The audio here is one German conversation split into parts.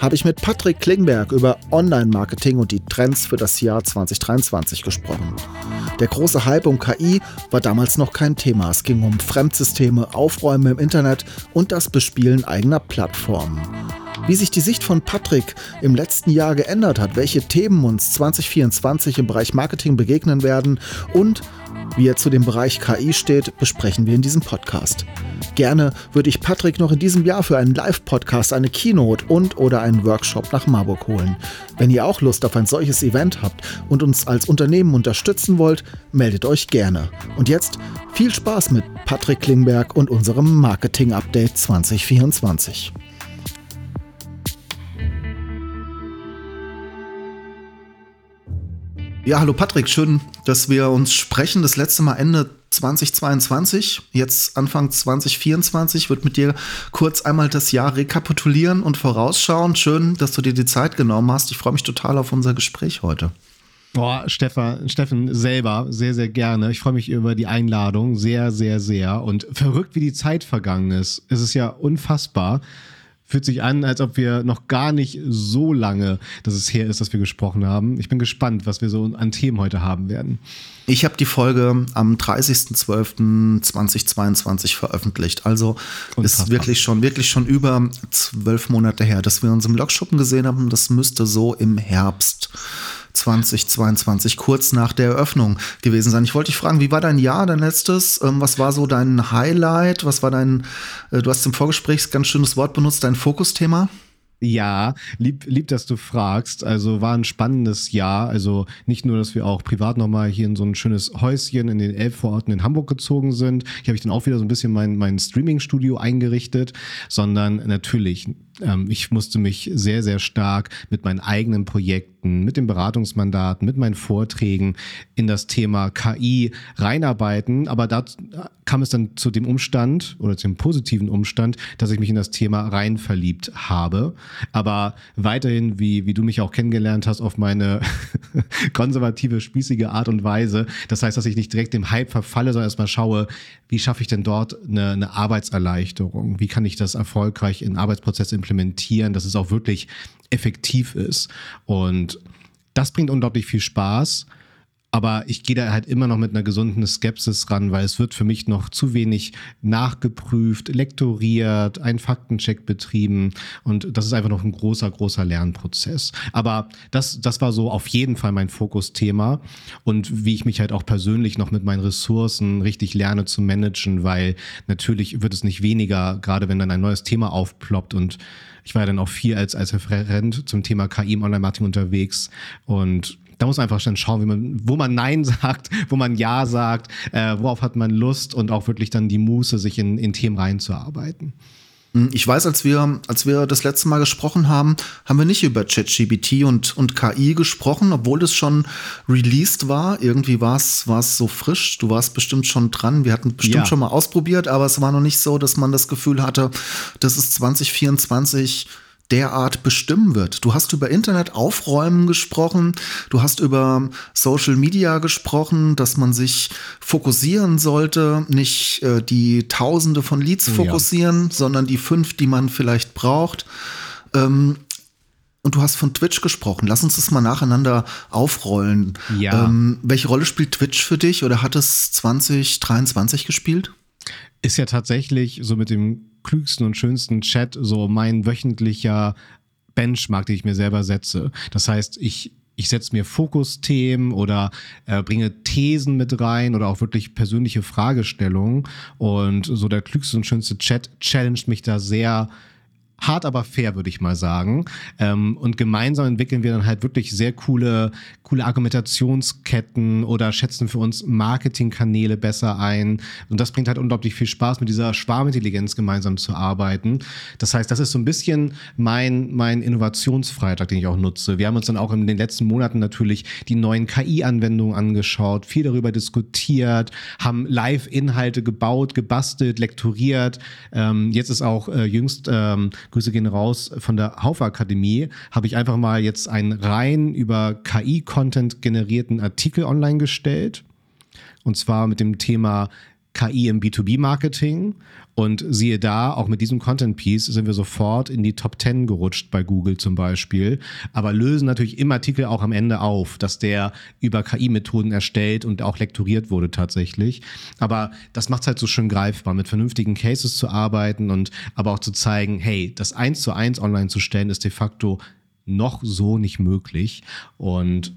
habe ich mit Patrick Klingberg über Online-Marketing und die Trends für das Jahr 2023 gesprochen. Der große Hype um KI war damals noch kein Thema. Es ging um Fremdsysteme, Aufräumen im Internet und das Bespielen eigener Plattformen. Wie sich die Sicht von Patrick im letzten Jahr geändert hat, welche Themen uns 2024 im Bereich Marketing begegnen werden und wie er zu dem Bereich KI steht, besprechen wir in diesem Podcast. Gerne würde ich Patrick noch in diesem Jahr für einen Live-Podcast, eine Keynote und oder einen Workshop nach Marburg holen. Wenn ihr auch Lust auf ein solches Event habt und uns als Unternehmen unterstützen wollt, meldet euch gerne. Und jetzt viel Spaß mit Patrick Klingberg und unserem Marketing-Update 2024. Ja, hallo Patrick, schön, dass wir uns sprechen. Das letzte Mal Ende 2022, jetzt Anfang 2024, wird mit dir kurz einmal das Jahr rekapitulieren und vorausschauen. Schön, dass du dir die Zeit genommen hast. Ich freue mich total auf unser Gespräch heute. Boah, Stefan, Steffen selber sehr, sehr gerne. Ich freue mich über die Einladung sehr, sehr, sehr. Und verrückt, wie die Zeit vergangen ist. Es ist ja unfassbar fühlt sich an, als ob wir noch gar nicht so lange, dass es her ist, dass wir gesprochen haben. Ich bin gespannt, was wir so an Themen heute haben werden. Ich habe die Folge am 30.12.2022 veröffentlicht. Also Unfassbar. ist wirklich schon, wirklich schon über zwölf Monate her, dass wir uns im Lokschuppen gesehen haben. Das müsste so im Herbst 2022, kurz nach der Eröffnung gewesen sein. Ich wollte dich fragen, wie war dein Jahr, dein letztes? Ähm, was war so dein Highlight? Was war dein, äh, du hast im Vorgespräch ganz schönes Wort benutzt, dein Fokusthema? Ja, lieb, lieb, dass du fragst. Also war ein spannendes Jahr. Also nicht nur, dass wir auch privat nochmal hier in so ein schönes Häuschen in den Elbvororten in Hamburg gezogen sind. Hier habe ich dann auch wieder so ein bisschen mein, mein Streaming-Studio eingerichtet, sondern natürlich ähm, ich musste mich sehr, sehr stark mit meinen eigenen Projekten, mit dem Beratungsmandat, mit meinen Vorträgen in das Thema KI reinarbeiten. Aber da kam es dann zu dem Umstand oder zu dem positiven Umstand, dass ich mich in das Thema rein verliebt habe. Aber weiterhin, wie, wie du mich auch kennengelernt hast, auf meine konservative, spießige Art und Weise. Das heißt, dass ich nicht direkt dem Hype verfalle, sondern erstmal schaue, wie schaffe ich denn dort eine, eine Arbeitserleichterung? Wie kann ich das erfolgreich in Arbeitsprozesse implementieren? Implementieren, dass es auch wirklich effektiv ist. Und das bringt unglaublich viel Spaß. Aber ich gehe da halt immer noch mit einer gesunden Skepsis ran, weil es wird für mich noch zu wenig nachgeprüft, lektoriert, ein Faktencheck betrieben. Und das ist einfach noch ein großer, großer Lernprozess. Aber das, das war so auf jeden Fall mein Fokusthema. Und wie ich mich halt auch persönlich noch mit meinen Ressourcen richtig lerne zu managen, weil natürlich wird es nicht weniger, gerade wenn dann ein neues Thema aufploppt. Und ich war ja dann auch viel als, als Referent zum Thema KI im Online-Marketing unterwegs. Und da muss man einfach dann schauen, wie man, wo man Nein sagt, wo man Ja sagt, äh, worauf hat man Lust und auch wirklich dann die Muße, sich in, in Themen reinzuarbeiten. Hm, ich weiß, als wir, als wir das letzte Mal gesprochen haben, haben wir nicht über ChatGPT und, und KI gesprochen, obwohl es schon released war. Irgendwie war es, war es so frisch. Du warst bestimmt schon dran. Wir hatten bestimmt ja. schon mal ausprobiert, aber es war noch nicht so, dass man das Gefühl hatte, dass es 2024 derart bestimmen wird. Du hast über Internet aufräumen gesprochen, du hast über Social Media gesprochen, dass man sich fokussieren sollte, nicht äh, die Tausende von Leads fokussieren, ja. sondern die fünf, die man vielleicht braucht. Ähm, und du hast von Twitch gesprochen. Lass uns das mal nacheinander aufrollen. Ja. Ähm, welche Rolle spielt Twitch für dich oder hat es 2023 gespielt? Ist ja tatsächlich so mit dem klügsten und schönsten Chat so mein wöchentlicher Benchmark, den ich mir selber setze. Das heißt, ich ich setze mir Fokusthemen oder äh, bringe Thesen mit rein oder auch wirklich persönliche Fragestellungen. Und so der klügste und schönste Chat challenged mich da sehr hart, aber fair, würde ich mal sagen. Ähm, und gemeinsam entwickeln wir dann halt wirklich sehr coole, coole Argumentationsketten oder schätzen für uns Marketingkanäle besser ein. Und das bringt halt unglaublich viel Spaß, mit dieser Schwarmintelligenz gemeinsam zu arbeiten. Das heißt, das ist so ein bisschen mein, mein Innovationsfreitag, den ich auch nutze. Wir haben uns dann auch in den letzten Monaten natürlich die neuen KI-Anwendungen angeschaut, viel darüber diskutiert, haben Live-Inhalte gebaut, gebastelt, lektoriert. Ähm, jetzt ist auch äh, jüngst ähm, Grüße gehen raus von der Haufe Akademie, habe ich einfach mal jetzt einen rein über KI-Content generierten Artikel online gestellt. Und zwar mit dem Thema KI im B2B-Marketing. Und siehe da, auch mit diesem Content-Piece sind wir sofort in die Top 10 gerutscht bei Google zum Beispiel. Aber lösen natürlich im Artikel auch am Ende auf, dass der über KI-Methoden erstellt und auch lektoriert wurde tatsächlich. Aber das macht es halt so schön greifbar, mit vernünftigen Cases zu arbeiten und aber auch zu zeigen, hey, das eins zu eins online zu stellen, ist de facto noch so nicht möglich. Und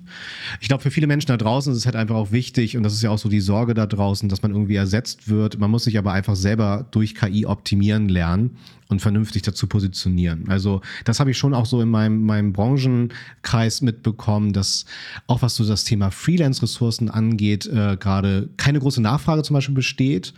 ich glaube, für viele Menschen da draußen ist es halt einfach auch wichtig, und das ist ja auch so die Sorge da draußen, dass man irgendwie ersetzt wird. Man muss sich aber einfach selber durch KI optimieren lernen und vernünftig dazu positionieren. Also das habe ich schon auch so in meinem, meinem Branchenkreis mitbekommen, dass auch was so das Thema Freelance-Ressourcen angeht, äh, gerade keine große Nachfrage zum Beispiel besteht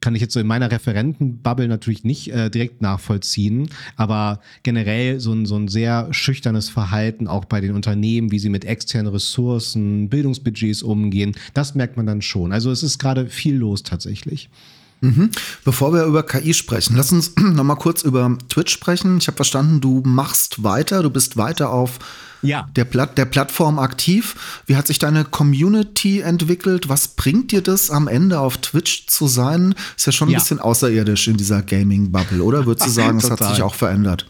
kann ich jetzt so in meiner Referentenbubble natürlich nicht äh, direkt nachvollziehen, aber generell so ein, so ein sehr schüchternes Verhalten auch bei den Unternehmen, wie sie mit externen Ressourcen, Bildungsbudgets umgehen, das merkt man dann schon. Also es ist gerade viel los tatsächlich. Mhm. Bevor wir über KI sprechen, lass uns noch mal kurz über Twitch sprechen. Ich habe verstanden, du machst weiter, du bist weiter auf ja. der, Platt, der Plattform aktiv. Wie hat sich deine Community entwickelt? Was bringt dir das am Ende auf Twitch zu sein? Ist ja schon ein ja. bisschen außerirdisch in dieser Gaming-Bubble, oder? Würdest du sagen, es hat sich auch verändert?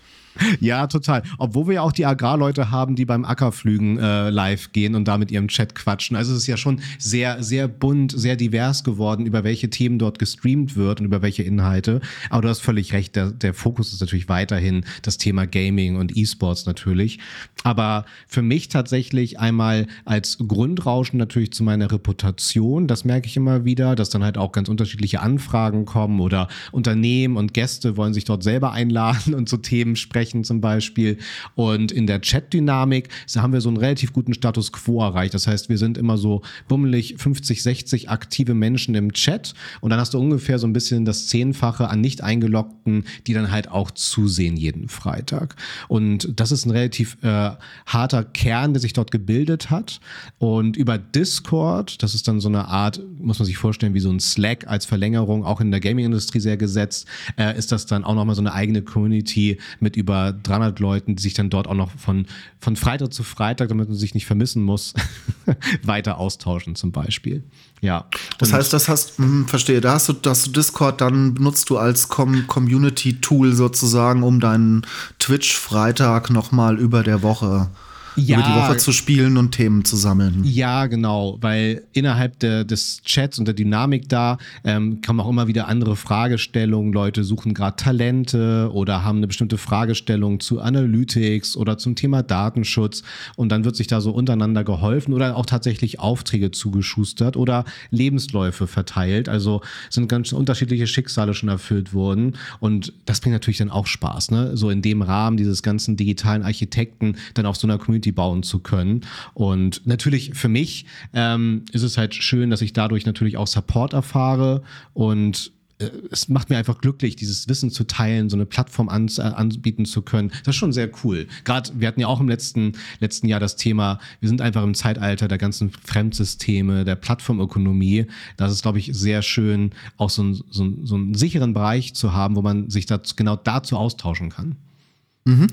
Ja, total. Obwohl wir ja auch die Agrarleute haben, die beim Ackerflügen äh, live gehen und da mit ihrem Chat quatschen. Also es ist ja schon sehr, sehr bunt, sehr divers geworden, über welche Themen dort gestreamt wird und über welche Inhalte. Aber du hast völlig recht, der, der Fokus ist natürlich weiterhin das Thema Gaming und E-Sports natürlich. Aber für mich tatsächlich einmal als Grundrauschen natürlich zu meiner Reputation, das merke ich immer wieder, dass dann halt auch ganz unterschiedliche Anfragen kommen oder Unternehmen und Gäste wollen sich dort selber einladen und zu Themen sprechen sprechen zum Beispiel. Und in der Chat-Dynamik haben wir so einen relativ guten Status quo erreicht. Das heißt, wir sind immer so bummelig 50, 60 aktive Menschen im Chat und dann hast du ungefähr so ein bisschen das Zehnfache an nicht eingeloggten, die dann halt auch zusehen jeden Freitag. Und das ist ein relativ äh, harter Kern, der sich dort gebildet hat. Und über Discord, das ist dann so eine Art, muss man sich vorstellen, wie so ein Slack als Verlängerung, auch in der Gaming-Industrie sehr gesetzt, äh, ist das dann auch nochmal so eine eigene Community mit über über 300 Leuten, die sich dann dort auch noch von, von Freitag zu Freitag, damit man sich nicht vermissen muss, weiter austauschen zum Beispiel. Ja. Das heißt, das hast, mh, hm, verstehe, da hast du, dass du Discord dann benutzt du als Com Community-Tool sozusagen, um deinen Twitch-Freitag nochmal über der Woche ja, über die Woche zu spielen und Themen zu sammeln. Ja, genau, weil innerhalb der, des Chats und der Dynamik da ähm, kommen auch immer wieder andere Fragestellungen. Leute suchen gerade Talente oder haben eine bestimmte Fragestellung zu Analytics oder zum Thema Datenschutz und dann wird sich da so untereinander geholfen oder auch tatsächlich Aufträge zugeschustert oder Lebensläufe verteilt. Also sind ganz unterschiedliche Schicksale schon erfüllt worden und das bringt natürlich dann auch Spaß, ne? So in dem Rahmen dieses ganzen digitalen Architekten dann auf so einer Community Community bauen zu können. Und natürlich für mich ähm, ist es halt schön, dass ich dadurch natürlich auch Support erfahre und äh, es macht mir einfach glücklich, dieses Wissen zu teilen, so eine Plattform an, äh, anbieten zu können. Das ist schon sehr cool. Gerade, wir hatten ja auch im letzten, letzten Jahr das Thema, wir sind einfach im Zeitalter der ganzen Fremdsysteme, der Plattformökonomie. Das ist, glaube ich, sehr schön, auch so, ein, so, ein, so einen sicheren Bereich zu haben, wo man sich das, genau dazu austauschen kann. Mhm.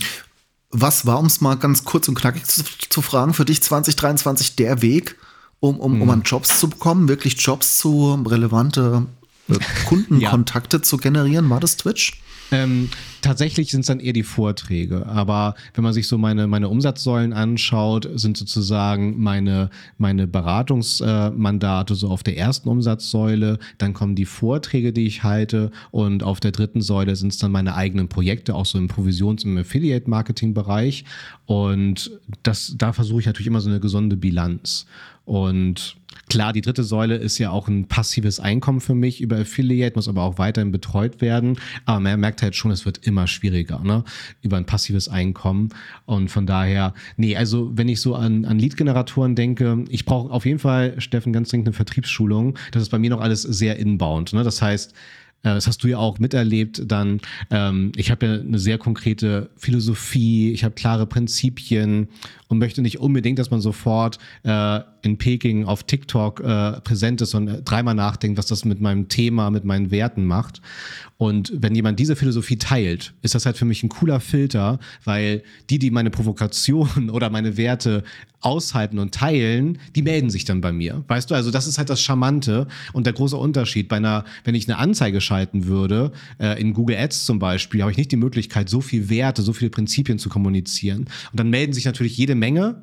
Was war, um es mal ganz kurz und knackig zu, zu, fragen, für dich 2023 der Weg, um, um, um hm. an Jobs zu bekommen, wirklich Jobs zu relevante äh, Kundenkontakte ja. zu generieren? War das Twitch? Ähm, tatsächlich sind es dann eher die Vorträge. Aber wenn man sich so meine, meine Umsatzsäulen anschaut, sind sozusagen meine, meine Beratungsmandate so auf der ersten Umsatzsäule. Dann kommen die Vorträge, die ich halte. Und auf der dritten Säule sind es dann meine eigenen Projekte, auch so im Provisions- und Affiliate-Marketing-Bereich. Und das, da versuche ich natürlich immer so eine gesunde Bilanz. Und Klar, die dritte Säule ist ja auch ein passives Einkommen für mich über Affiliate, muss aber auch weiterhin betreut werden. Aber man merkt halt schon, es wird immer schwieriger, ne? Über ein passives Einkommen. Und von daher, nee, also wenn ich so an, an Lead-Generatoren denke, ich brauche auf jeden Fall, Steffen, ganz dringend eine Vertriebsschulung. Das ist bei mir noch alles sehr inbound. Ne? Das heißt, das hast du ja auch miterlebt, dann ähm, ich habe ja eine sehr konkrete Philosophie, ich habe klare Prinzipien und möchte nicht unbedingt, dass man sofort äh, in Peking auf TikTok äh, präsent ist und äh, dreimal nachdenkt, was das mit meinem Thema, mit meinen Werten macht. Und wenn jemand diese Philosophie teilt, ist das halt für mich ein cooler Filter, weil die, die meine Provokation oder meine Werte aushalten und teilen, die melden sich dann bei mir. Weißt du, also das ist halt das Charmante und der große Unterschied. Bei einer, wenn ich eine Anzeige schalten würde, äh, in Google Ads zum Beispiel, habe ich nicht die Möglichkeit, so viel Werte, so viele Prinzipien zu kommunizieren. Und dann melden sich natürlich jede Menge.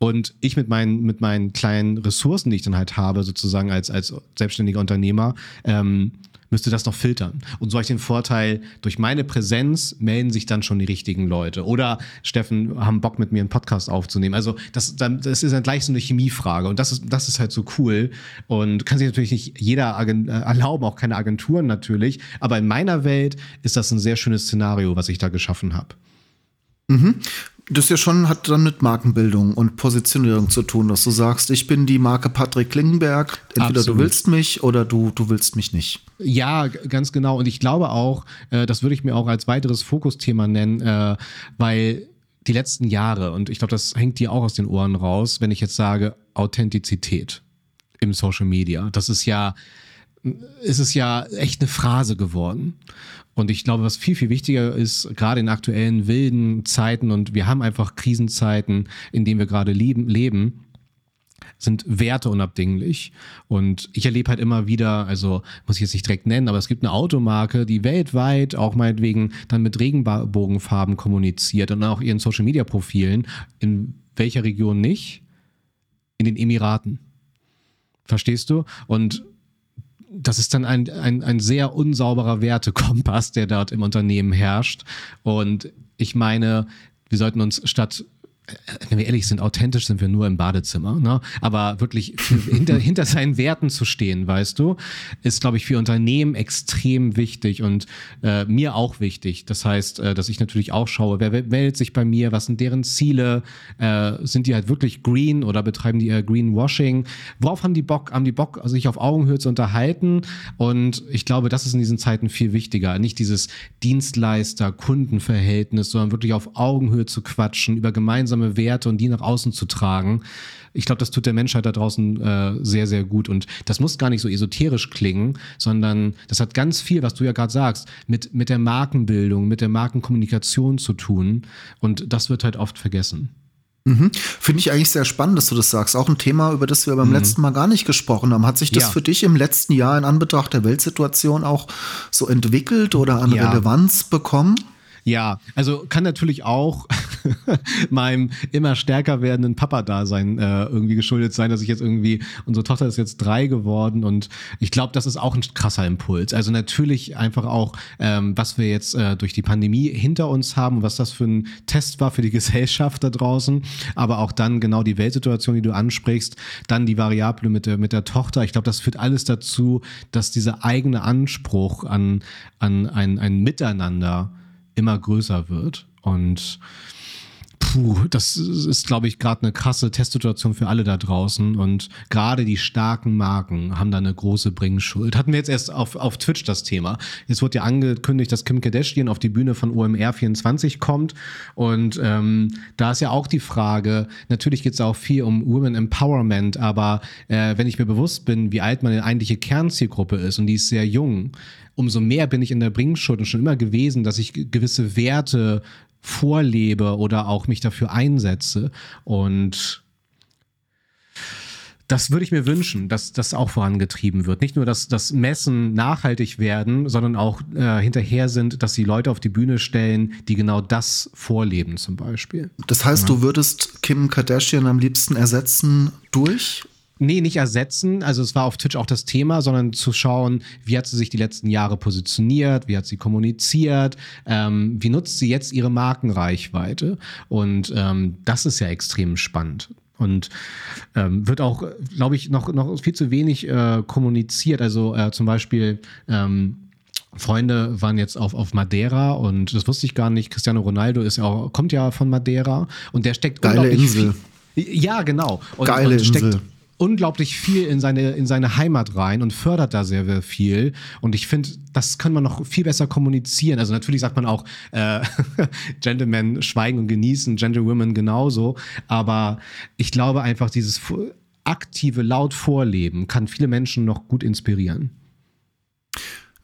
Und ich mit meinen, mit meinen kleinen Ressourcen, die ich dann halt habe, sozusagen als, als selbstständiger Unternehmer, ähm, müsste das noch filtern. Und so habe ich den Vorteil, durch meine Präsenz melden sich dann schon die richtigen Leute. Oder Steffen, haben Bock mit mir einen Podcast aufzunehmen. Also das, das ist dann gleich so eine Chemiefrage. Und das ist, das ist halt so cool. Und kann sich natürlich nicht jeder äh, erlauben, auch keine Agenturen natürlich. Aber in meiner Welt ist das ein sehr schönes Szenario, was ich da geschaffen habe. Mhm. Das ja schon hat dann mit Markenbildung und Positionierung zu tun, dass du sagst, ich bin die Marke Patrick Klingenberg, entweder Absolut. du willst mich oder du, du willst mich nicht. Ja, ganz genau. Und ich glaube auch, äh, das würde ich mir auch als weiteres Fokusthema nennen, äh, weil die letzten Jahre, und ich glaube, das hängt dir auch aus den Ohren raus, wenn ich jetzt sage Authentizität im Social Media. Das ist ja, ist es ja echt eine Phrase geworden. Und ich glaube, was viel, viel wichtiger ist, gerade in aktuellen wilden Zeiten, und wir haben einfach Krisenzeiten, in denen wir gerade leben, leben sind Werte unabdinglich. Und ich erlebe halt immer wieder, also muss ich jetzt nicht direkt nennen, aber es gibt eine Automarke, die weltweit auch meinetwegen dann mit Regenbogenfarben kommuniziert und auch ihren Social Media Profilen. In welcher Region nicht? In den Emiraten. Verstehst du? Und das ist dann ein, ein, ein sehr unsauberer Wertekompass, der dort im Unternehmen herrscht. Und ich meine, wir sollten uns statt wenn wir ehrlich sind, authentisch sind wir nur im Badezimmer, ne? aber wirklich hinter, hinter seinen Werten zu stehen, weißt du, ist, glaube ich, für Unternehmen extrem wichtig und äh, mir auch wichtig. Das heißt, äh, dass ich natürlich auch schaue, wer meldet sich bei mir, was sind deren Ziele, äh, sind die halt wirklich green oder betreiben die eher Greenwashing, worauf haben die Bock, haben die Bock, sich auf Augenhöhe zu unterhalten und ich glaube, das ist in diesen Zeiten viel wichtiger, nicht dieses Dienstleister-Kundenverhältnis, sondern wirklich auf Augenhöhe zu quatschen, über gemeinsame gemeinsame Werte und die nach außen zu tragen. Ich glaube, das tut der Menschheit da draußen äh, sehr, sehr gut. Und das muss gar nicht so esoterisch klingen, sondern das hat ganz viel, was du ja gerade sagst, mit, mit der Markenbildung, mit der Markenkommunikation zu tun. Und das wird halt oft vergessen. Mhm. Finde ich eigentlich sehr spannend, dass du das sagst. Auch ein Thema, über das wir beim mhm. letzten Mal gar nicht gesprochen haben. Hat sich das ja. für dich im letzten Jahr in Anbetracht der Weltsituation auch so entwickelt oder an ja. Relevanz bekommen? Ja, also kann natürlich auch meinem immer stärker werdenden Papa-Dasein äh, irgendwie geschuldet sein, dass ich jetzt irgendwie, unsere Tochter ist jetzt drei geworden und ich glaube, das ist auch ein krasser Impuls. Also natürlich einfach auch, ähm, was wir jetzt äh, durch die Pandemie hinter uns haben, was das für ein Test war für die Gesellschaft da draußen, aber auch dann genau die Weltsituation, die du ansprichst, dann die Variable mit der, mit der Tochter. Ich glaube, das führt alles dazu, dass dieser eigene Anspruch an, an ein, ein Miteinander immer größer wird. Und puh, das ist, glaube ich, gerade eine krasse Testsituation für alle da draußen. Und gerade die starken Marken haben da eine große Bringschuld. Hatten wir jetzt erst auf, auf Twitch das Thema. Jetzt wurde ja angekündigt, dass Kim Kardashian auf die Bühne von OMR 24 kommt. Und ähm, da ist ja auch die Frage, natürlich geht es auch viel um Women Empowerment, aber äh, wenn ich mir bewusst bin, wie alt meine eigentliche Kernzielgruppe ist und die ist sehr jung, umso mehr bin ich in der Bringschuld und schon immer gewesen, dass ich gewisse Werte vorlebe oder auch mich dafür einsetze. Und das würde ich mir wünschen, dass das auch vorangetrieben wird. Nicht nur, dass das Messen nachhaltig werden, sondern auch äh, hinterher sind, dass sie Leute auf die Bühne stellen, die genau das vorleben zum Beispiel. Das heißt, ja. du würdest Kim Kardashian am liebsten ersetzen durch Nee, nicht ersetzen. Also es war auf Twitch auch das Thema, sondern zu schauen, wie hat sie sich die letzten Jahre positioniert, wie hat sie kommuniziert, ähm, wie nutzt sie jetzt ihre Markenreichweite. Und ähm, das ist ja extrem spannend. Und ähm, wird auch, glaube ich, noch, noch viel zu wenig äh, kommuniziert. Also äh, zum Beispiel ähm, Freunde waren jetzt auf, auf Madeira und das wusste ich gar nicht. Cristiano Ronaldo ist ja auch, kommt ja von Madeira und der steckt Geile Insel. Viel, ja, genau. Und, Geile und steckt Insel. Unglaublich viel in seine, in seine Heimat rein und fördert da sehr, sehr viel. Und ich finde, das kann man noch viel besser kommunizieren. Also natürlich sagt man auch, äh, Gentlemen schweigen und genießen, Gentlewomen genauso. Aber ich glaube einfach, dieses aktive, laut Vorleben kann viele Menschen noch gut inspirieren.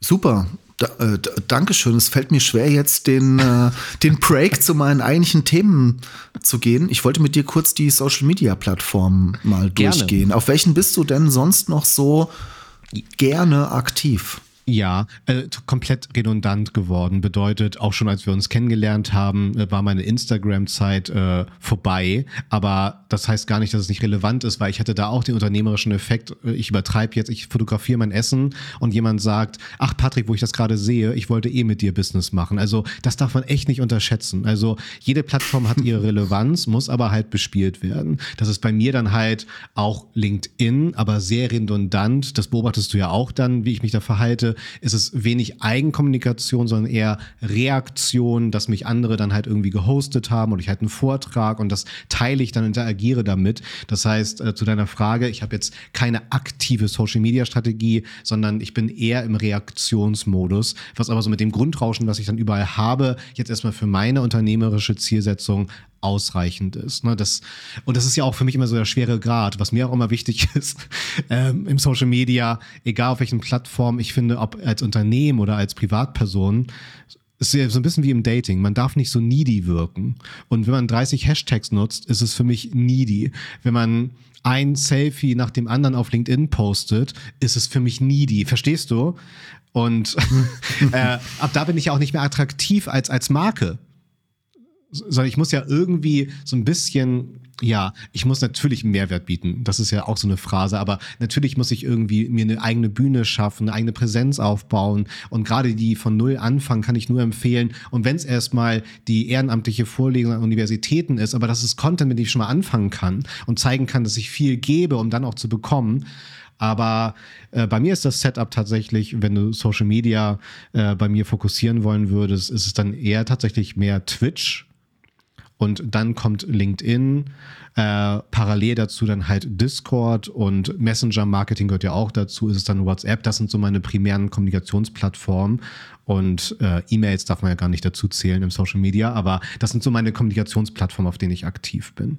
Super. Da, äh, Dankeschön. Es fällt mir schwer, jetzt den, äh, den Break zu meinen eigentlichen Themen zu gehen. Ich wollte mit dir kurz die Social Media Plattformen mal gerne. durchgehen. Auf welchen bist du denn sonst noch so gerne aktiv? Ja, äh, komplett redundant geworden. Bedeutet, auch schon als wir uns kennengelernt haben, äh, war meine Instagram-Zeit äh, vorbei. Aber das heißt gar nicht, dass es nicht relevant ist, weil ich hatte da auch den unternehmerischen Effekt. Äh, ich übertreibe jetzt, ich fotografiere mein Essen und jemand sagt, ach Patrick, wo ich das gerade sehe, ich wollte eh mit dir Business machen. Also das darf man echt nicht unterschätzen. Also jede Plattform hat ihre Relevanz, muss aber halt bespielt werden. Das ist bei mir dann halt auch LinkedIn, aber sehr redundant. Das beobachtest du ja auch dann, wie ich mich da verhalte ist es wenig Eigenkommunikation, sondern eher Reaktion, dass mich andere dann halt irgendwie gehostet haben und ich halt einen Vortrag und das teile ich dann, interagiere damit. Das heißt, äh, zu deiner Frage, ich habe jetzt keine aktive Social-Media-Strategie, sondern ich bin eher im Reaktionsmodus, was aber so mit dem Grundrauschen, was ich dann überall habe, jetzt erstmal für meine unternehmerische Zielsetzung ausreichend ist. Ne? Das, und das ist ja auch für mich immer so der schwere Grad, was mir auch immer wichtig ist ähm, im Social Media, egal auf welchen Plattformen, ich finde, ob als Unternehmen oder als Privatperson, ist ja so ein bisschen wie im Dating. Man darf nicht so needy wirken. Und wenn man 30 Hashtags nutzt, ist es für mich needy. Wenn man ein Selfie nach dem anderen auf LinkedIn postet, ist es für mich needy. Verstehst du? Und äh, ab da bin ich ja auch nicht mehr attraktiv als, als Marke sondern ich muss ja irgendwie so ein bisschen, ja, ich muss natürlich Mehrwert bieten. Das ist ja auch so eine Phrase, aber natürlich muss ich irgendwie mir eine eigene Bühne schaffen, eine eigene Präsenz aufbauen. Und gerade die von Null anfangen kann ich nur empfehlen. Und wenn es erstmal die ehrenamtliche Vorlesung an Universitäten ist, aber das ist Content, mit dem ich schon mal anfangen kann und zeigen kann, dass ich viel gebe, um dann auch zu bekommen. Aber äh, bei mir ist das Setup tatsächlich, wenn du Social Media äh, bei mir fokussieren wollen würdest, ist es dann eher tatsächlich mehr Twitch und dann kommt LinkedIn, äh, parallel dazu dann halt Discord und Messenger-Marketing gehört ja auch dazu, ist es dann WhatsApp. Das sind so meine primären Kommunikationsplattformen. Und äh, E-Mails darf man ja gar nicht dazu zählen im Social Media, aber das sind so meine Kommunikationsplattformen, auf denen ich aktiv bin.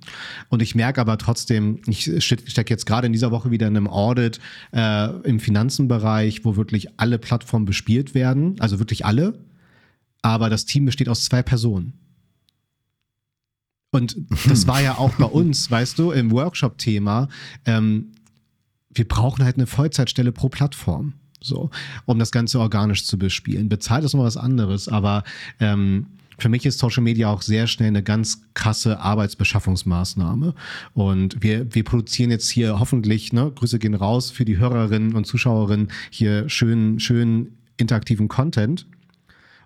Und ich merke aber trotzdem, ich stecke jetzt gerade in dieser Woche wieder in einem Audit äh, im Finanzenbereich, wo wirklich alle Plattformen bespielt werden, also wirklich alle. Aber das Team besteht aus zwei Personen. Und das war ja auch bei uns, weißt du, im Workshop-Thema. Ähm, wir brauchen halt eine Vollzeitstelle pro Plattform. So, um das Ganze organisch zu bespielen. Bezahlt ist noch was anderes, aber ähm, für mich ist Social Media auch sehr schnell eine ganz krasse Arbeitsbeschaffungsmaßnahme. Und wir, wir produzieren jetzt hier hoffentlich, ne, Grüße gehen raus für die Hörerinnen und Zuschauerinnen, hier schönen, schönen interaktiven Content.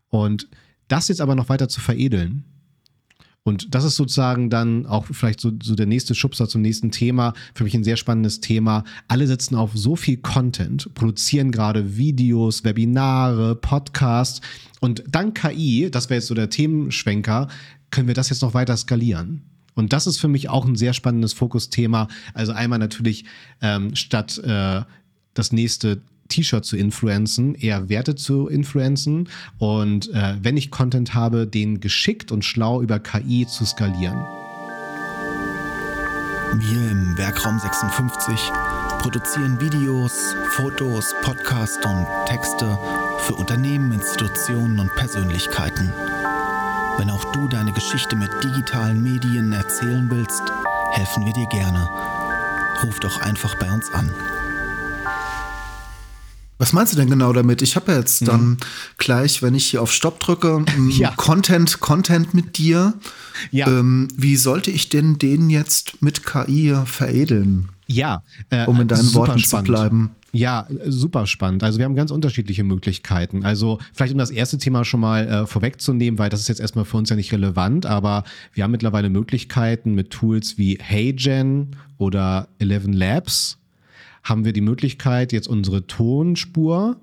Und das jetzt aber noch weiter zu veredeln, und das ist sozusagen dann auch vielleicht so, so der nächste Schubser zum nächsten Thema. Für mich ein sehr spannendes Thema. Alle sitzen auf so viel Content, produzieren gerade Videos, Webinare, Podcasts. Und dank KI, das wäre jetzt so der Themenschwenker, können wir das jetzt noch weiter skalieren. Und das ist für mich auch ein sehr spannendes Fokusthema. Also einmal natürlich ähm, statt äh, das nächste T-Shirt zu influenzen, eher Werte zu influenzen und äh, wenn ich Content habe, den geschickt und schlau über KI zu skalieren. Wir im Werkraum 56 produzieren Videos, Fotos, Podcasts und Texte für Unternehmen, Institutionen und Persönlichkeiten. Wenn auch du deine Geschichte mit digitalen Medien erzählen willst, helfen wir dir gerne. Ruf doch einfach bei uns an. Was meinst du denn genau damit? Ich habe ja jetzt dann mhm. gleich, wenn ich hier auf Stopp drücke, ja. Content, Content mit dir. Ja. Ähm, wie sollte ich denn den jetzt mit KI veredeln? Ja, äh, um in deinen Worten spannend. zu bleiben. Ja, super spannend. Also wir haben ganz unterschiedliche Möglichkeiten. Also vielleicht um das erste Thema schon mal äh, vorwegzunehmen, weil das ist jetzt erstmal für uns ja nicht relevant, aber wir haben mittlerweile Möglichkeiten mit Tools wie HeyGen oder Eleven Labs haben wir die Möglichkeit, jetzt unsere Tonspur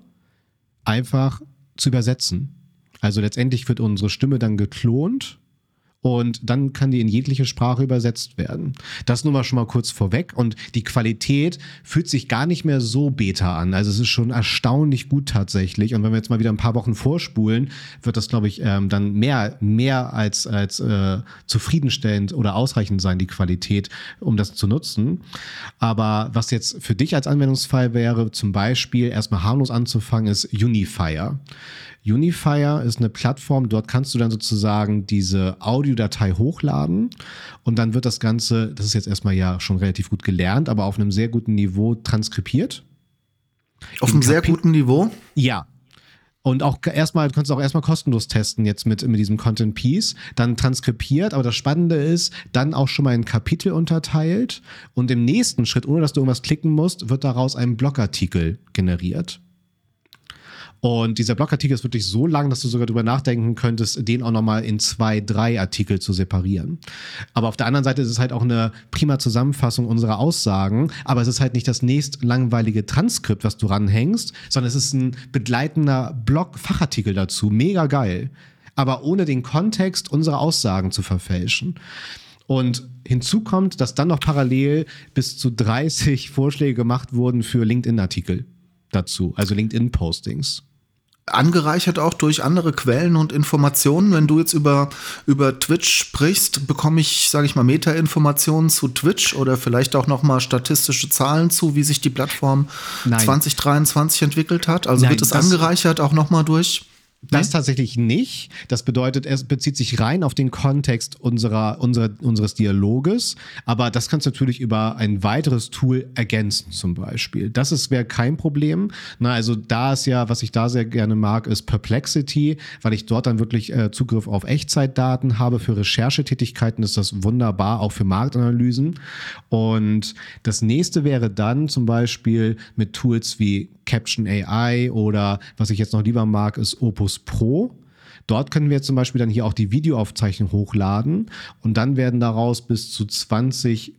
einfach zu übersetzen. Also letztendlich wird unsere Stimme dann geklont und dann kann die in jegliche Sprache übersetzt werden. Das nur mal schon mal kurz vorweg und die Qualität fühlt sich gar nicht mehr so beta an. Also es ist schon erstaunlich gut tatsächlich und wenn wir jetzt mal wieder ein paar Wochen vorspulen, wird das glaube ich ähm, dann mehr mehr als als äh, zufriedenstellend oder ausreichend sein die Qualität, um das zu nutzen. Aber was jetzt für dich als Anwendungsfall wäre, zum Beispiel erstmal harmlos anzufangen, ist Unifier. Unifier ist eine Plattform, dort kannst du dann sozusagen diese Audiodatei hochladen und dann wird das Ganze, das ist jetzt erstmal ja schon relativ gut gelernt, aber auf einem sehr guten Niveau transkribiert. Auf einem sehr guten Niveau? Ja, und auch erstmal, du kannst auch erstmal kostenlos testen jetzt mit, mit diesem Content Piece, dann transkribiert, aber das Spannende ist, dann auch schon mal in Kapitel unterteilt und im nächsten Schritt, ohne dass du irgendwas klicken musst, wird daraus ein Blogartikel generiert. Und dieser Blogartikel ist wirklich so lang, dass du sogar darüber nachdenken könntest, den auch nochmal in zwei, drei Artikel zu separieren. Aber auf der anderen Seite ist es halt auch eine prima Zusammenfassung unserer Aussagen, aber es ist halt nicht das nächst langweilige Transkript, was du ranhängst, sondern es ist ein begleitender Blog-Fachartikel dazu. Mega geil. Aber ohne den Kontext unserer Aussagen zu verfälschen. Und hinzu kommt, dass dann noch parallel bis zu 30 Vorschläge gemacht wurden für LinkedIn-Artikel dazu, also LinkedIn-Postings angereichert auch durch andere Quellen und Informationen. Wenn du jetzt über, über Twitch sprichst, bekomme ich, sage ich mal, Meta-Informationen zu Twitch oder vielleicht auch noch mal statistische Zahlen zu, wie sich die Plattform Nein. 2023 entwickelt hat. Also Nein, wird es angereichert auch noch mal durch das tatsächlich nicht. Das bedeutet, es bezieht sich rein auf den Kontext unserer, unserer, unseres Dialoges. Aber das kannst du natürlich über ein weiteres Tool ergänzen, zum Beispiel. Das wäre kein Problem. Na, also da ist ja, was ich da sehr gerne mag, ist Perplexity, weil ich dort dann wirklich äh, Zugriff auf Echtzeitdaten habe. Für Recherchetätigkeiten ist das wunderbar, auch für Marktanalysen. Und das nächste wäre dann zum Beispiel mit Tools wie Caption AI oder was ich jetzt noch lieber mag, ist Opus Pro. Dort können wir zum Beispiel dann hier auch die Videoaufzeichnung hochladen und dann werden daraus bis zu 20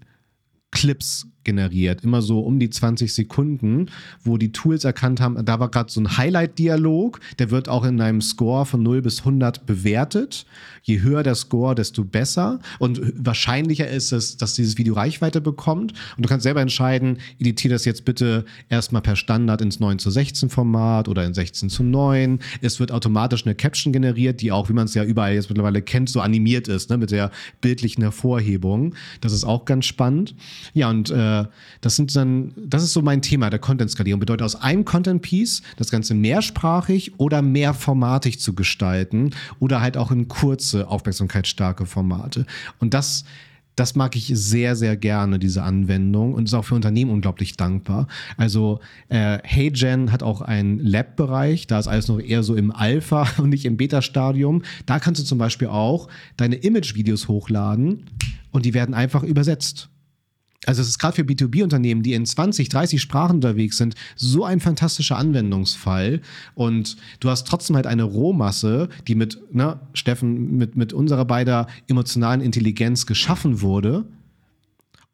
Clips generiert, immer so um die 20 Sekunden, wo die Tools erkannt haben, da war gerade so ein Highlight-Dialog, der wird auch in einem Score von 0 bis 100 bewertet. Je höher der Score, desto besser und wahrscheinlicher ist es, dass dieses Video Reichweite bekommt und du kannst selber entscheiden, editiere das jetzt bitte erstmal per Standard ins 9 zu 16 Format oder in 16 zu 9. Es wird automatisch eine Caption generiert, die auch, wie man es ja überall jetzt mittlerweile kennt, so animiert ist, ne, mit der bildlichen Hervorhebung. Das ist auch ganz spannend. Ja, und äh, das sind dann, das ist so mein Thema der Content-Skalierung. Bedeutet aus einem Content-Piece das Ganze mehrsprachig oder mehrformatig zu gestalten oder halt auch in kurze, aufmerksamkeitsstarke Formate. Und das das mag ich sehr, sehr gerne, diese Anwendung und ist auch für Unternehmen unglaublich dankbar. Also äh, HeyGen hat auch einen Lab-Bereich, da ist alles noch eher so im Alpha und nicht im Beta-Stadium. Da kannst du zum Beispiel auch deine Image-Videos hochladen und die werden einfach übersetzt. Also es ist gerade für B2B-Unternehmen, die in 20, 30 Sprachen unterwegs sind, so ein fantastischer Anwendungsfall. Und du hast trotzdem halt eine Rohmasse, die mit, ne, Steffen, mit, mit unserer beider emotionalen Intelligenz geschaffen wurde.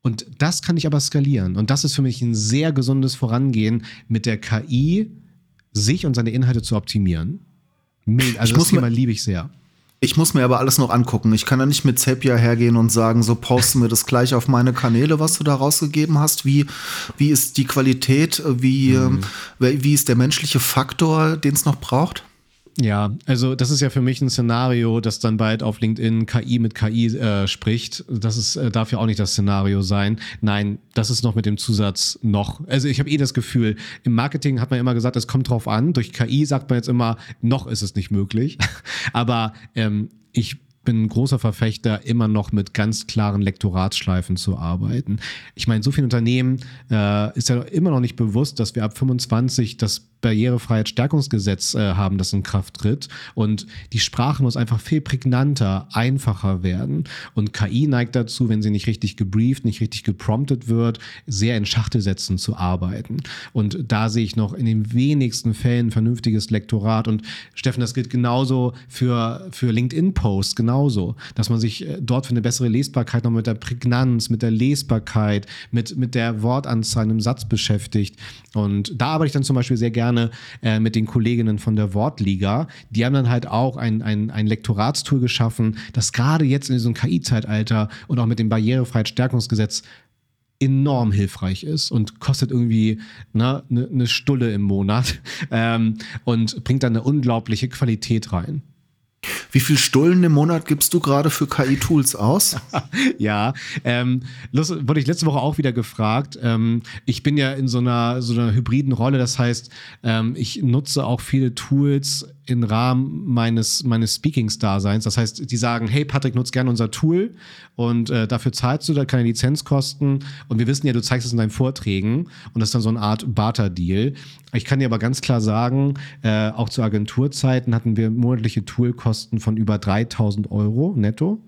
Und das kann ich aber skalieren. Und das ist für mich ein sehr gesundes Vorangehen, mit der KI sich und seine Inhalte zu optimieren. Also das Thema liebe ich sehr. Ich muss mir aber alles noch angucken. Ich kann ja nicht mit Zapier hergehen und sagen, so posten mir das gleich auf meine Kanäle, was du da rausgegeben hast. Wie, wie ist die Qualität? Wie, mhm. wie ist der menschliche Faktor, den es noch braucht? Ja, also das ist ja für mich ein Szenario, das dann bald auf LinkedIn KI mit KI äh, spricht. Das ist, äh, darf ja auch nicht das Szenario sein. Nein, das ist noch mit dem Zusatz noch. Also ich habe eh das Gefühl, im Marketing hat man immer gesagt, es kommt drauf an. Durch KI sagt man jetzt immer, noch ist es nicht möglich. Aber ähm, ich bin ein großer Verfechter, immer noch mit ganz klaren Lektoratsschleifen zu arbeiten. Ich meine, so viele Unternehmen äh, ist ja immer noch nicht bewusst, dass wir ab 25 das Barrierefreiheitsstärkungsgesetz äh, haben, das in Kraft tritt. Und die Sprache muss einfach viel prägnanter, einfacher werden. Und KI neigt dazu, wenn sie nicht richtig gebrieft, nicht richtig gepromptet wird, sehr in Schachtelsätzen zu arbeiten. Und da sehe ich noch in den wenigsten Fällen vernünftiges Lektorat. Und Steffen, das gilt genauso für, für LinkedIn-Posts, genauso, dass man sich äh, dort für eine bessere Lesbarkeit noch mit der Prägnanz, mit der Lesbarkeit, mit, mit der Wortanzahl im Satz beschäftigt. Und da arbeite ich dann zum Beispiel sehr gerne äh, mit den Kolleginnen von der Wortliga. Die haben dann halt auch ein, ein, ein Lektoratstool geschaffen, das gerade jetzt in diesem KI-Zeitalter und auch mit dem Barrierefreiheitsstärkungsgesetz enorm hilfreich ist und kostet irgendwie eine ne, ne Stulle im Monat ähm, und bringt dann eine unglaubliche Qualität rein. Wie viel Stullen im Monat gibst du gerade für KI-Tools aus? ja, ähm, wurde ich letzte Woche auch wieder gefragt. Ähm, ich bin ja in so einer, so einer hybriden Rolle, das heißt, ähm, ich nutze auch viele Tools im Rahmen meines, meines Speakings-Daseins. Das heißt, die sagen, hey Patrick, nutz gerne unser Tool und äh, dafür zahlst du da keine Lizenz kosten. Und wir wissen ja, du zeigst es in deinen Vorträgen und das ist dann so eine Art Barter-Deal. Ich kann dir aber ganz klar sagen, äh, auch zu Agenturzeiten hatten wir monatliche Toolkosten von über 3000 Euro netto.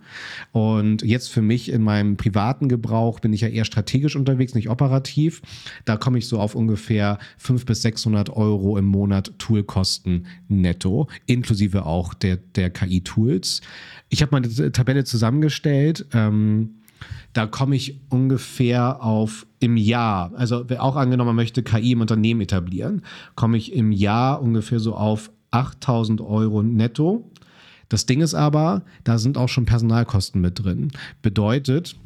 Und jetzt für mich in meinem privaten Gebrauch bin ich ja eher strategisch unterwegs, nicht operativ. Da komme ich so auf ungefähr 500 bis 600 Euro im Monat Toolkosten netto, inklusive auch der, der KI-Tools. Ich habe meine Tabelle zusammengestellt. Ähm, da komme ich ungefähr auf im Jahr, also wer auch angenommen möchte KI im Unternehmen etablieren, komme ich im Jahr ungefähr so auf 8000 Euro netto. Das Ding ist aber, da sind auch schon Personalkosten mit drin. Bedeutet,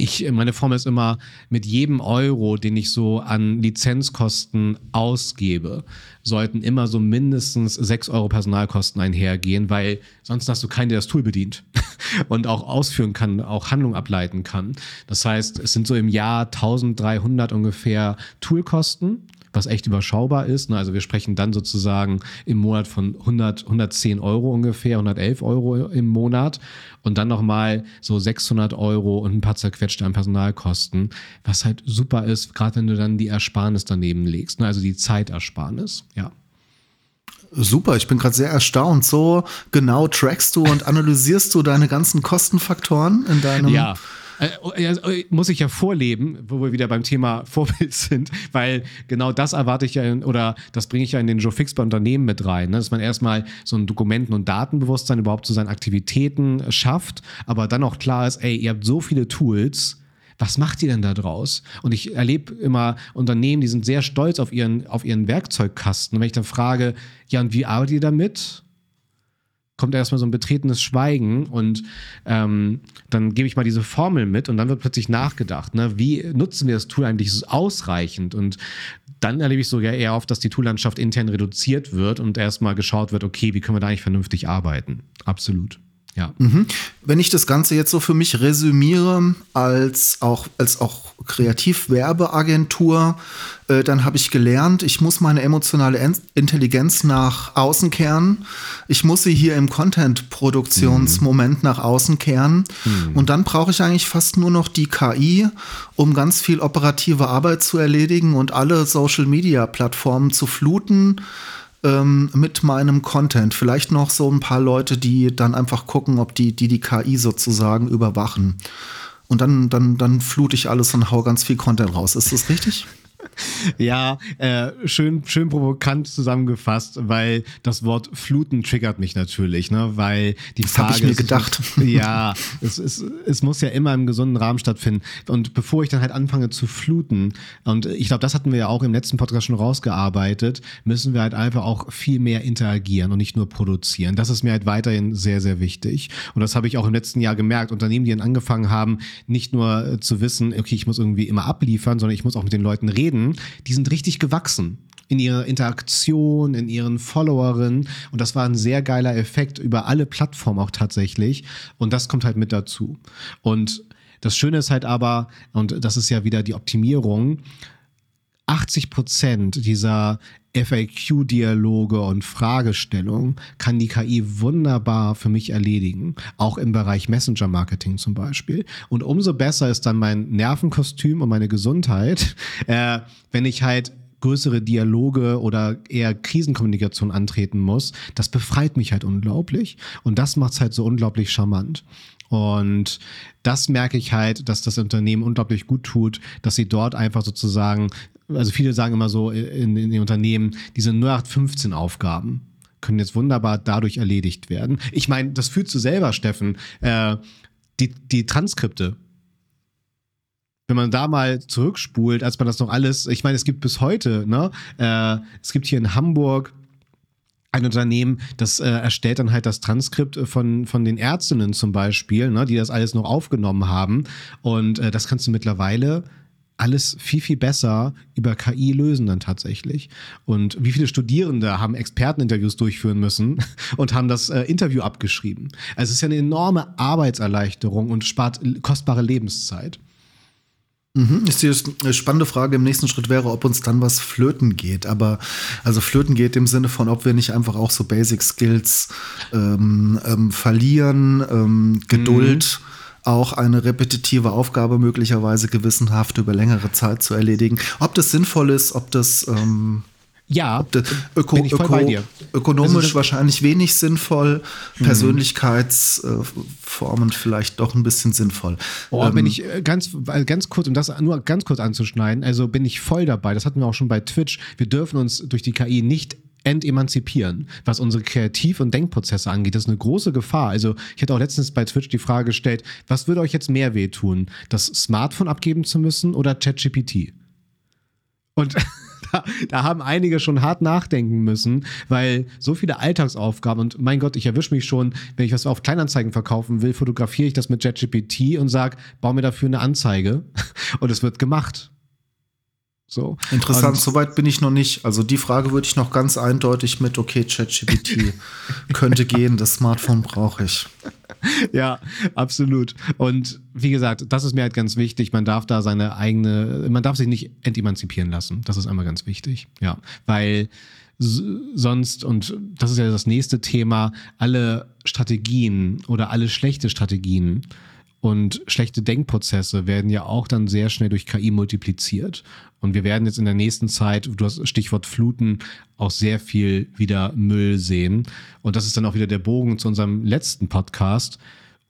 ich, meine Formel ist immer, mit jedem Euro, den ich so an Lizenzkosten ausgebe, sollten immer so mindestens sechs Euro Personalkosten einhergehen, weil sonst hast du keinen, der das Tool bedient und auch ausführen kann, auch Handlung ableiten kann. Das heißt, es sind so im Jahr 1300 ungefähr Toolkosten was echt überschaubar ist. Ne? Also wir sprechen dann sozusagen im Monat von 100, 110 Euro ungefähr, 111 Euro im Monat und dann nochmal so 600 Euro und ein paar zerquetschte an Personalkosten, was halt super ist, gerade wenn du dann die Ersparnis daneben legst, ne? also die Zeitersparnis, ja. Super, ich bin gerade sehr erstaunt. So genau trackst du und analysierst du deine ganzen Kostenfaktoren in deinem. Ja, äh, äh, muss ich ja vorleben, wo wir wieder beim Thema Vorbild sind, weil genau das erwarte ich ja in, oder das bringe ich ja in den Joe Fix bei Unternehmen mit rein, ne? dass man erstmal so ein Dokumenten- und Datenbewusstsein überhaupt zu seinen Aktivitäten schafft, aber dann auch klar ist, ey, ihr habt so viele Tools, was macht ihr denn da draus? Und ich erlebe immer Unternehmen, die sind sehr stolz auf ihren, auf ihren Werkzeugkasten. Und wenn ich dann frage, ja, und wie arbeitet ihr damit? Kommt erstmal so ein betretenes Schweigen und ähm, dann gebe ich mal diese Formel mit und dann wird plötzlich nachgedacht, ne? wie nutzen wir das Tool eigentlich ausreichend und dann erlebe ich sogar eher oft, dass die Toollandschaft intern reduziert wird und erstmal geschaut wird, okay, wie können wir da eigentlich vernünftig arbeiten? Absolut. Ja. Mhm. Wenn ich das Ganze jetzt so für mich resümiere als auch, als auch Kreativwerbeagentur, äh, dann habe ich gelernt, ich muss meine emotionale Intelligenz nach außen kehren. Ich muss sie hier im Content-Produktionsmoment mhm. nach außen kehren. Mhm. Und dann brauche ich eigentlich fast nur noch die KI, um ganz viel operative Arbeit zu erledigen und alle Social-Media-Plattformen zu fluten ähm, mit meinem Content. Vielleicht noch so ein paar Leute, die dann einfach gucken, ob die die, die KI sozusagen überwachen. Und dann, dann, dann flute ich alles und hau ganz viel Content raus. Ist das richtig? Ja, äh, schön, schön provokant zusammengefasst, weil das Wort fluten triggert mich natürlich, ne? Weil die das Frage. ich mir gedacht. ja, es, es, es muss ja immer im gesunden Rahmen stattfinden. Und bevor ich dann halt anfange zu fluten, und ich glaube, das hatten wir ja auch im letzten Podcast schon rausgearbeitet, müssen wir halt einfach auch viel mehr interagieren und nicht nur produzieren. Das ist mir halt weiterhin sehr, sehr wichtig. Und das habe ich auch im letzten Jahr gemerkt. Unternehmen, die dann angefangen haben, nicht nur zu wissen, okay, ich muss irgendwie immer abliefern, sondern ich muss auch mit den Leuten reden reden, die sind richtig gewachsen in ihrer Interaktion, in ihren Followerinnen. Und das war ein sehr geiler Effekt über alle Plattformen auch tatsächlich. Und das kommt halt mit dazu. Und das Schöne ist halt aber, und das ist ja wieder die Optimierung, 80 Prozent dieser FAQ-Dialoge und Fragestellungen kann die KI wunderbar für mich erledigen, auch im Bereich Messenger-Marketing zum Beispiel. Und umso besser ist dann mein Nervenkostüm und meine Gesundheit, äh, wenn ich halt größere Dialoge oder eher Krisenkommunikation antreten muss, das befreit mich halt unglaublich. Und das macht es halt so unglaublich charmant. Und das merke ich halt, dass das Unternehmen unglaublich gut tut, dass sie dort einfach sozusagen, also viele sagen immer so in, in den Unternehmen, diese 0815 Aufgaben können jetzt wunderbar dadurch erledigt werden. Ich meine, das fühlst du selber, Steffen. Äh, die, die Transkripte, wenn man da mal zurückspult, als man das noch alles, ich meine, es gibt bis heute, ne, äh, es gibt hier in Hamburg ein Unternehmen, das äh, erstellt dann halt das Transkript von, von den Ärztinnen zum Beispiel, ne, die das alles noch aufgenommen haben. Und äh, das kannst du mittlerweile alles viel, viel besser über KI lösen dann tatsächlich. Und wie viele Studierende haben Experteninterviews durchführen müssen und haben das äh, Interview abgeschrieben. Also es ist ja eine enorme Arbeitserleichterung und spart kostbare Lebenszeit. Mhm. Ist die spannende Frage im nächsten Schritt wäre, ob uns dann was flöten geht. Aber also flöten geht im Sinne von, ob wir nicht einfach auch so Basic Skills ähm, ähm, verlieren, ähm, Geduld. Mhm auch eine repetitive Aufgabe möglicherweise gewissenhaft über längere Zeit zu erledigen. Ob das sinnvoll ist, ob das ähm, ja, öko, öko, ökonomisch also wahrscheinlich wenig sinnvoll, mhm. Persönlichkeitsformen vielleicht doch ein bisschen sinnvoll. Oh, ähm, bin ich äh, ganz, ganz kurz, um das nur ganz kurz anzuschneiden, also bin ich voll dabei. Das hatten wir auch schon bei Twitch. Wir dürfen uns durch die KI nicht entemanzipieren, was unsere Kreativ- und Denkprozesse angeht. Das ist eine große Gefahr. Also ich hatte auch letztens bei Twitch die Frage gestellt, was würde euch jetzt mehr wehtun, das Smartphone abgeben zu müssen oder ChatGPT? Und da, haben einige schon hart nachdenken müssen, weil so viele Alltagsaufgaben und mein Gott, ich erwische mich schon, wenn ich was auf Kleinanzeigen verkaufen will, fotografiere ich das mit ChatGPT und sage, baue mir dafür eine Anzeige und es wird gemacht. So. Interessant, soweit bin ich noch nicht. Also die Frage würde ich noch ganz eindeutig mit, okay, ChatGPT könnte gehen, das Smartphone brauche ich. Ja, absolut. Und wie gesagt, das ist mir halt ganz wichtig. Man darf da seine eigene, man darf sich nicht entemanzipieren lassen. Das ist einmal ganz wichtig. Ja, weil sonst, und das ist ja das nächste Thema, alle Strategien oder alle schlechte Strategien und schlechte Denkprozesse werden ja auch dann sehr schnell durch KI multipliziert. Und wir werden jetzt in der nächsten Zeit, du hast Stichwort Fluten, auch sehr viel wieder Müll sehen. Und das ist dann auch wieder der Bogen zu unserem letzten Podcast.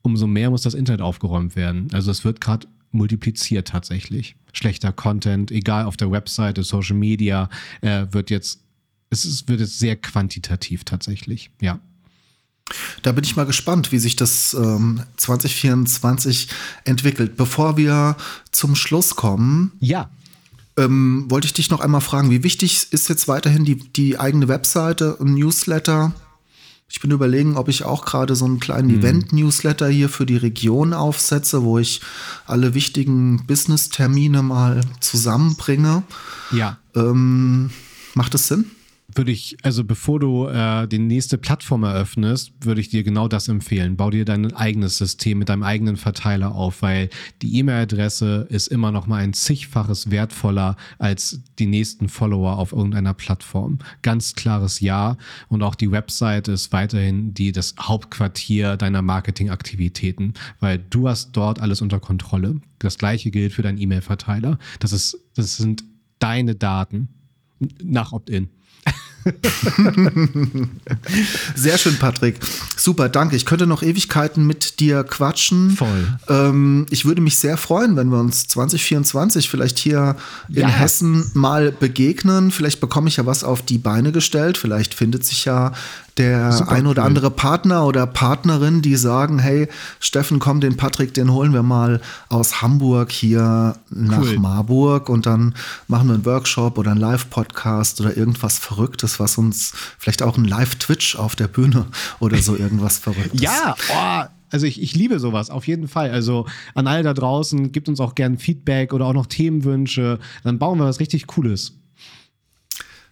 Umso mehr muss das Internet aufgeräumt werden. Also es wird gerade multipliziert tatsächlich. Schlechter Content, egal auf der Webseite, Social Media, äh, wird jetzt, es ist, wird jetzt sehr quantitativ tatsächlich, ja. Da bin ich mal gespannt, wie sich das ähm, 2024 entwickelt. Bevor wir zum Schluss kommen, ja. Ähm, wollte ich dich noch einmal fragen, wie wichtig ist jetzt weiterhin die, die eigene Webseite, ein Newsletter? Ich bin überlegen, ob ich auch gerade so einen kleinen hm. Event-Newsletter hier für die Region aufsetze, wo ich alle wichtigen Business-Termine mal zusammenbringe. Ja. Ähm, macht das Sinn? Würde ich, also bevor du äh, die nächste Plattform eröffnest, würde ich dir genau das empfehlen. Bau dir dein eigenes System mit deinem eigenen Verteiler auf, weil die E-Mail-Adresse ist immer noch mal ein zigfaches wertvoller als die nächsten Follower auf irgendeiner Plattform. Ganz klares Ja. Und auch die Website ist weiterhin die, das Hauptquartier deiner Marketingaktivitäten, weil du hast dort alles unter Kontrolle. Das gleiche gilt für deinen E-Mail-Verteiler. Das das sind deine Daten nach Opt-in. Sehr schön, Patrick. Super, danke. Ich könnte noch Ewigkeiten mit dir quatschen. Voll. Ähm, ich würde mich sehr freuen, wenn wir uns 2024 vielleicht hier ja. in Hessen mal begegnen. Vielleicht bekomme ich ja was auf die Beine gestellt. Vielleicht findet sich ja der Super ein oder cool. andere Partner oder Partnerin, die sagen, hey, Steffen, komm, den Patrick, den holen wir mal aus Hamburg hier nach cool. Marburg und dann machen wir einen Workshop oder einen Live-Podcast oder irgendwas Verrücktes, was uns vielleicht auch ein Live-Twitch auf der Bühne oder so irgendwas Verrücktes. ja, oh. Also ich, ich liebe sowas, auf jeden Fall. Also an alle da draußen, gibt uns auch gern Feedback oder auch noch Themenwünsche. Dann bauen wir was richtig Cooles.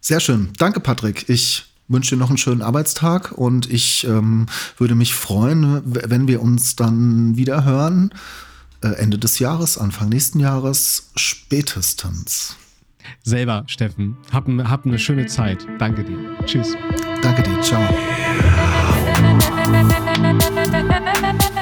Sehr schön. Danke, Patrick. Ich wünsche dir noch einen schönen Arbeitstag und ich ähm, würde mich freuen, wenn wir uns dann wieder hören. Äh, Ende des Jahres, Anfang nächsten Jahres, spätestens. Selber, Steffen. Hab, hab eine schöne Zeit. Danke dir. Tschüss. Danke dir. Ciao.